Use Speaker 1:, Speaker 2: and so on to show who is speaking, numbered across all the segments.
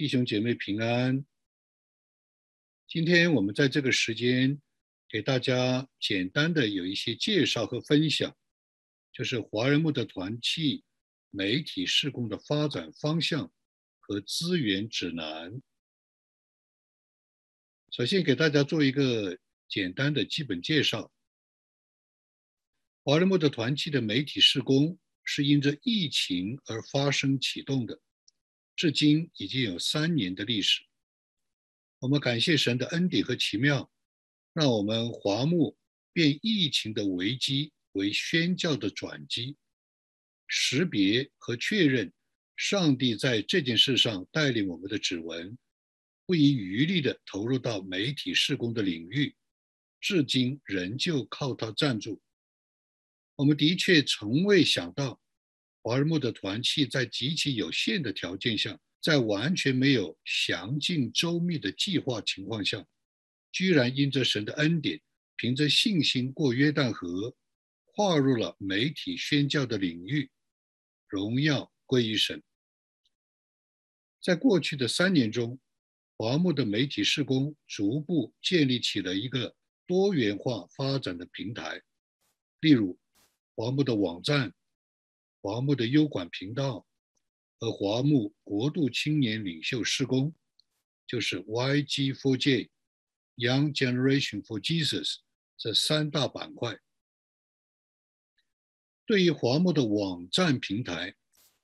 Speaker 1: 弟兄姐妹平安。今天我们在这个时间给大家简单的有一些介绍和分享，就是华人牧的团契媒体事工的发展方向和资源指南。首先给大家做一个简单的基本介绍。华人牧的团契的媒体事工是因着疫情而发生启动的，至今已经有三年的历史。我们感谢神的恩典和奇妙，让我们华牧变疫情的危机为宣教的转机，识别和确认上帝在这件事上带领我们的指纹。不遗余力地投入到媒体施工的领域，至今仍旧靠他站住。我们的确从未想到，华尔木的团契在极其有限的条件下，在完全没有详尽周密的计划情况下，居然因着神的恩典，凭着信心过约旦河，跨入了媒体宣教的领域。荣耀归于神。在过去的三年中，华木的媒体施工逐步建立起了一个多元化发展的平台，例如华木的网站、华木的优管频道和华木国度青年领袖施工，就是 YG4J Young Generation for Jesus 这三大板块。对于华木的网站平台，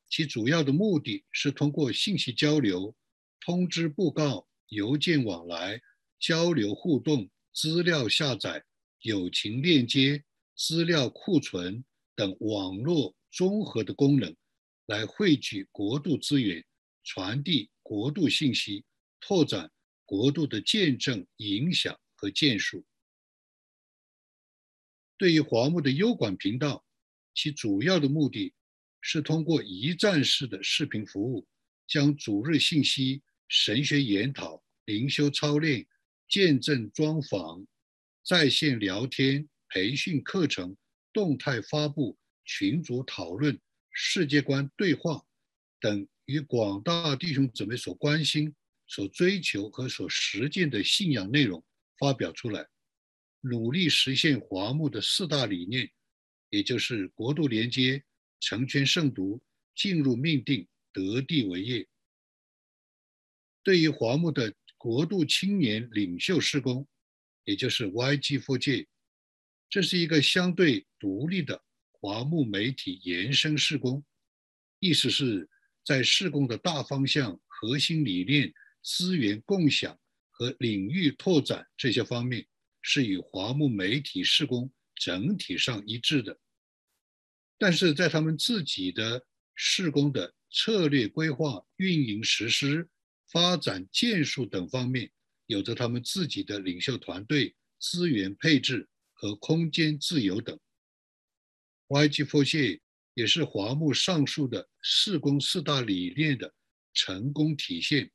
Speaker 1: 其主要的目的是通过信息交流。通知布告、邮件往来、交流互动、资料下载、友情链接、资料库存等网络综合的功能，来汇聚国度资源，传递国度信息，拓展国度的见证、影响和建树。对于华木的优管频道，其主要的目的是通过一站式的视频服务，将主日信息。神学研讨、灵修操练、见证专访、在线聊天、培训课程、动态发布、群组讨论、世界观对话等，与广大弟兄姊妹所关心、所追求和所实践的信仰内容发表出来，努力实现华牧的四大理念，也就是国度连接、成全圣徒、进入命定、得地为业。对于华牧的国度青年领袖施工，也就是 YG4J，这是一个相对独立的华牧媒体延伸施工，意思是，在施工的大方向、核心理念、资源共享和领域拓展这些方面，是与华牧媒体施工整体上一致的。但是在他们自己的施工的策略规划、运营实施。发展建树等方面，有着他们自己的领袖团队、资源配置和空间自由等。YG4C 也是华木上述的四公四大理念的成功体现，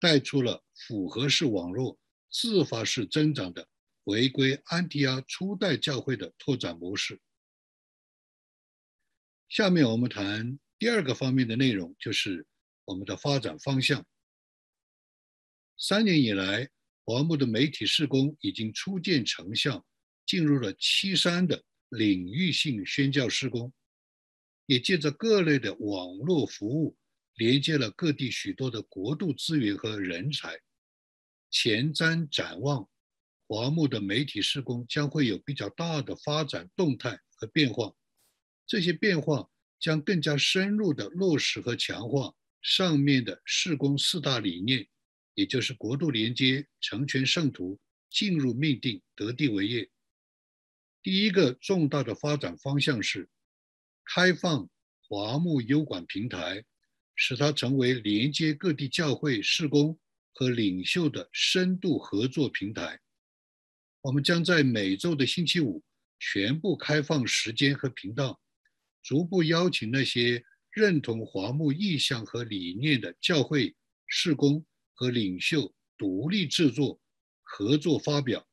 Speaker 1: 带出了复合式网络自发式增长的回归安提阿初代教会的拓展模式。下面我们谈第二个方面的内容，就是我们的发展方向。三年以来，华木的媒体施工已经初见成效，进入了七山的领域性宣教施工，也借着各类的网络服务，连接了各地许多的国度资源和人才。前瞻展望，华牧的媒体施工将会有比较大的发展动态和变化，这些变化将更加深入的落实和强化上面的施工四大理念。也就是国度连接、成全圣徒、进入命定、得地为业。第一个重大的发展方向是开放华牧优管平台，使它成为连接各地教会事工和领袖的深度合作平台。我们将在每周的星期五全部开放时间和频道，逐步邀请那些认同华牧意向和理念的教会事工。和领袖独立制作、合作发表、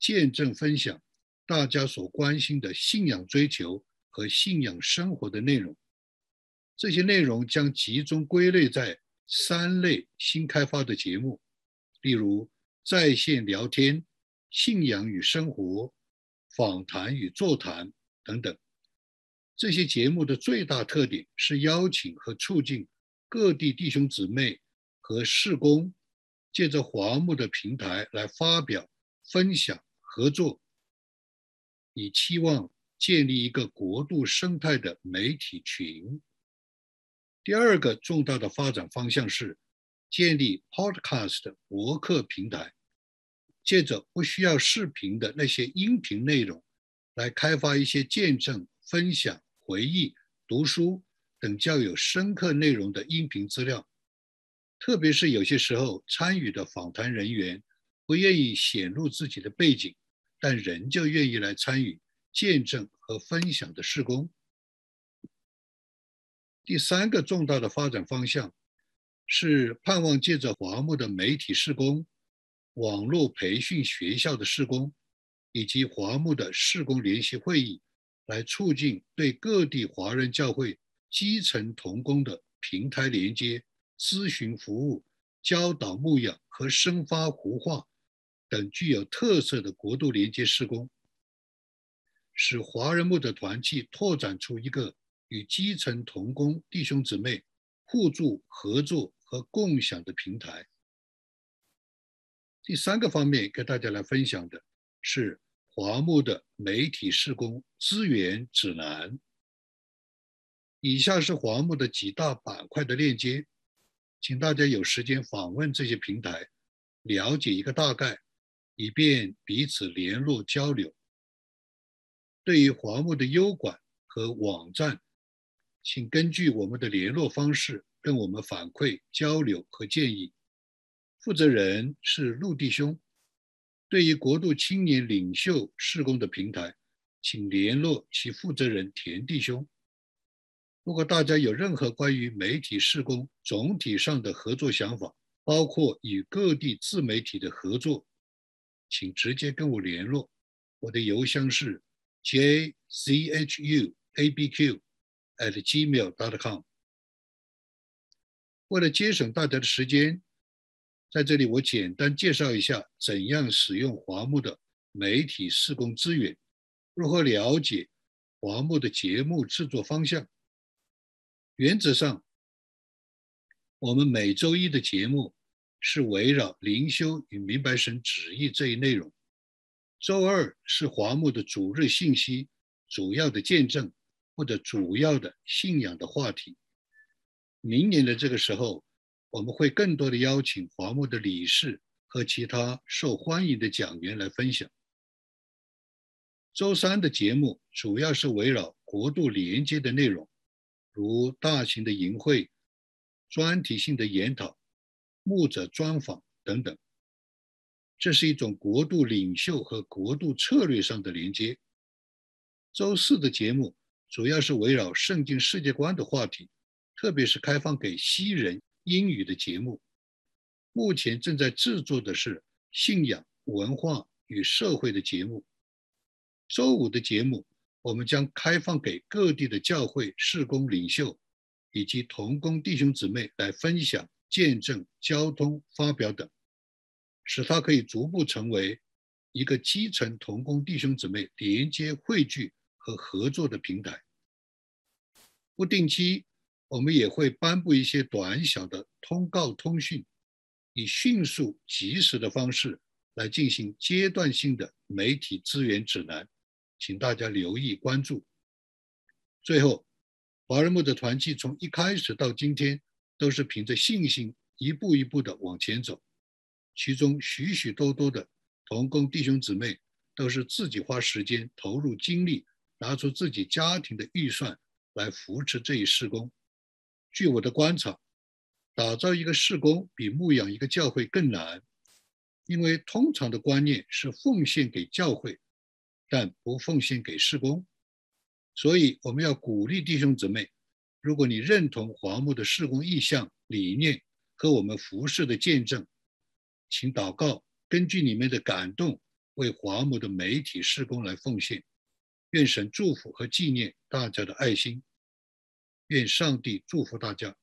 Speaker 1: 见证分享，大家所关心的信仰追求和信仰生活的内容。这些内容将集中归类在三类新开发的节目，例如在线聊天、信仰与生活、访谈与座谈等等。这些节目的最大特点是邀请和促进各地弟兄姊妹和事工，借着华牧的平台来发表、分享、合作，以期望建立一个国度生态的媒体群。第二个重大的发展方向是建立 Podcast 博客平台，借着不需要视频的那些音频内容，来开发一些见证、分享。回忆、读书等较有深刻内容的音频资料，特别是有些时候参与的访谈人员不愿意显露自己的背景，但仍旧愿意来参与见证和分享的事工。第三个重大的发展方向是盼望借着华牧的媒体施工、网络培训学校的施工，以及华牧的施工联席会议。来促进对各地华人教会基层同工的平台连接、咨询服务、教导牧养和生发活化等具有特色的国度连接施工，使华人牧的团契拓展出一个与基层同工弟兄姊妹互助合作和共享的平台。第三个方面，跟大家来分享的是。华牧的媒体施工资源指南。以下是华牧的几大板块的链接，请大家有时间访问这些平台，了解一个大概，以便彼此联络交流。对于华牧的优管和网站，请根据我们的联络方式跟我们反馈交流和建议。负责人是陆弟兄。对于国度青年领袖事工的平台，请联络其负责人田弟兄。如果大家有任何关于媒体事工总体上的合作想法，包括与各地自媒体的合作，请直接跟我联络。我的邮箱是 j c h u a b q at gmail dot com。为了节省大家的时间。在这里，我简单介绍一下怎样使用华牧的媒体施工资源，如何了解华牧的节目制作方向。原则上，我们每周一的节目是围绕灵修与明白神旨意这一内容。周二是华牧的主日信息、主要的见证或者主要的信仰的话题。明年的这个时候。我们会更多的邀请华牧的理事和其他受欢迎的讲员来分享。周三的节目主要是围绕国度连接的内容，如大型的营会、专题性的研讨、牧者专访等等。这是一种国度领袖和国度策略上的连接。周四的节目主要是围绕圣经世界观的话题，特别是开放给西人。英语的节目，目前正在制作的是信仰、文化与社会的节目。周五的节目，我们将开放给各地的教会事工领袖以及同工弟兄姊妹来分享、见证、交通、发表等，使它可以逐步成为一个基层同工弟兄姊妹连接、汇聚和合作的平台。不定期。我们也会颁布一些短小的通告通讯，以迅速及时的方式来进行阶段性的媒体资源指南，请大家留意关注。最后，华人牧的团契从一开始到今天都是凭着信心一步一步的往前走，其中许许多多的同工弟兄姊妹都是自己花时间投入精力，拿出自己家庭的预算来扶持这一施工。据我的观察，打造一个事工比牧养一个教会更难，因为通常的观念是奉献给教会，但不奉献给事工。所以我们要鼓励弟兄姊妹，如果你认同华牧的事工意向、理念和我们服饰的见证，请祷告，根据你们的感动，为华牧的媒体事工来奉献。愿神祝福和纪念大家的爱心。愿上帝祝福大家。